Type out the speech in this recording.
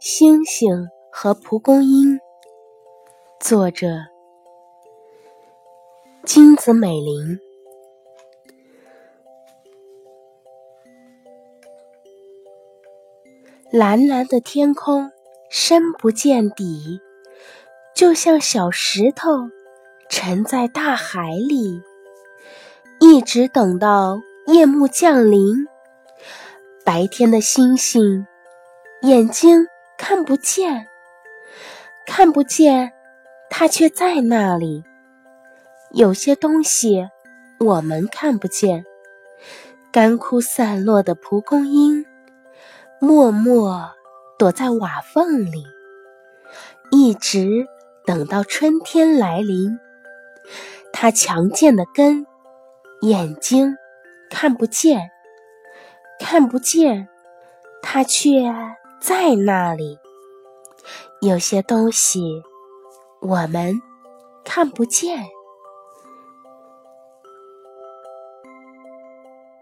星星和蒲公英，作者金子美玲。蓝蓝的天空，深不见底，就像小石头沉在大海里。一直等到夜幕降临，白天的星星。眼睛看不见，看不见，它却在那里。有些东西我们看不见，干枯散落的蒲公英，默默躲在瓦缝里，一直等到春天来临。它强健的根，眼睛看不见，看不见，它却。在那里，有些东西我们看不见。